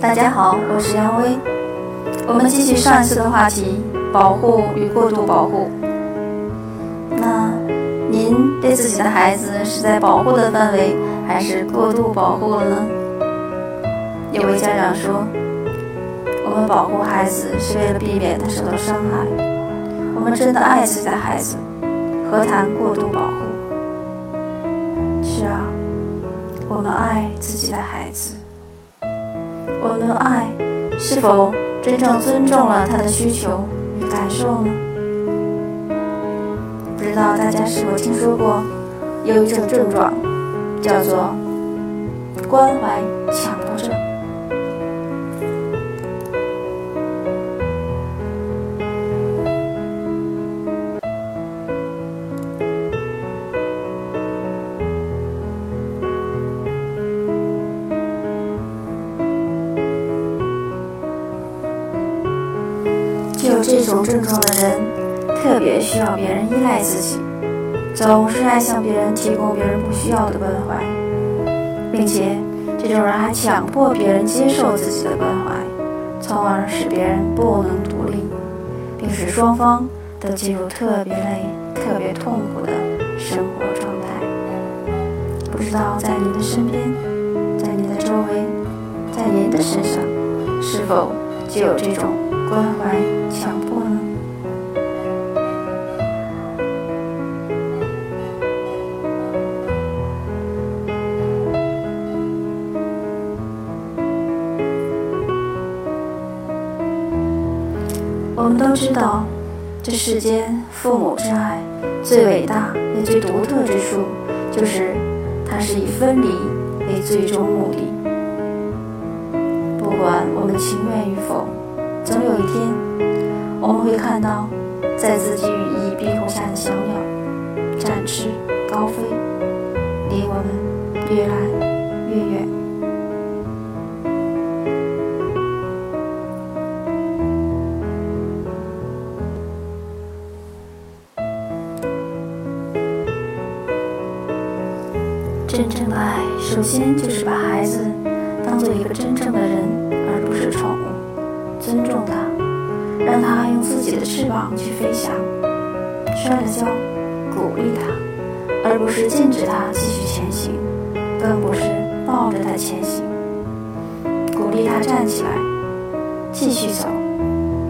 大家好，我是杨威。我们继续上一次的话题：保护与过度保护。那您对自己的孩子是在保护的范围，还是过度保护了呢？有位家长说：“我们保护孩子是为了避免他受到伤害。我们真的爱自己的孩子，何谈过度保护？”是啊，我们爱自己的孩子。我们的爱是否真正尊重了他的需求与感受呢？不知道大家是否听说过有一种症状，叫做关怀强迫症。有这种症状的人，特别需要别人依赖自己，总是爱向别人提供别人不需要的关怀，并且这种人还强迫别人接受自己的关怀，从而使别人不能独立，并使双方都进入特别累、特别痛苦的生活状态。不知道在您的身边，在您的周围，在您的身上，是否就有这种？关怀强迫呢？我们都知道，这世间父母之爱最伟大也最独特之处，就是它是以分离为最终目的。不管我们情愿与否。总有一天，我们会看到，在自己羽翼庇护下的小鸟展翅高飞，离我们越来越远。真正的爱，首先就是把孩子当做一个真正的人，而不是宠物。尊重他，让他用自己的翅膀去飞翔；摔了跤，鼓励他，而不是禁止他继续前行，更不是抱着他前行。鼓励他站起来，继续走，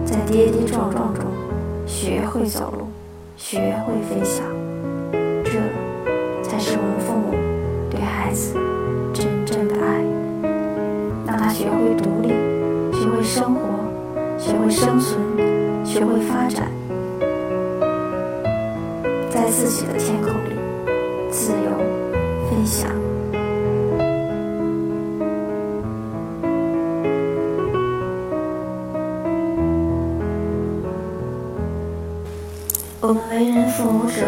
在跌跌撞撞中学会走路，学会飞翔。这才是我们父母对孩子，学会独立，学会生活。学会生存，学会发展，在自己的天空里自由飞翔。我们为人父母者，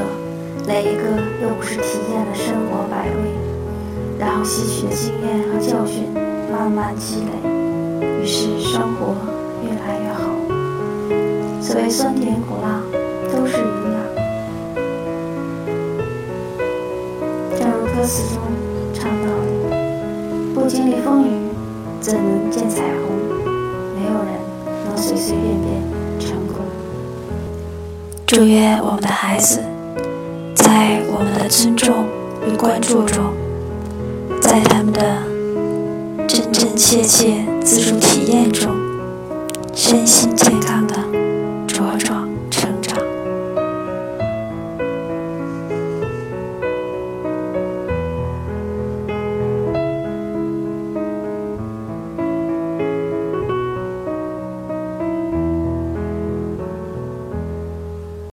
哪一个又不是体验了生活百味，然后吸取的经验和教训慢慢积累，于是生活。越来越好。所谓酸甜苦辣，都是营养。正如歌词中唱到的：“不经历风雨，怎能见彩虹？没有人能随随便便成功。”祝愿我们的孩子，在我们的尊重与关注中，在他们的切切自主体验中。身心健康。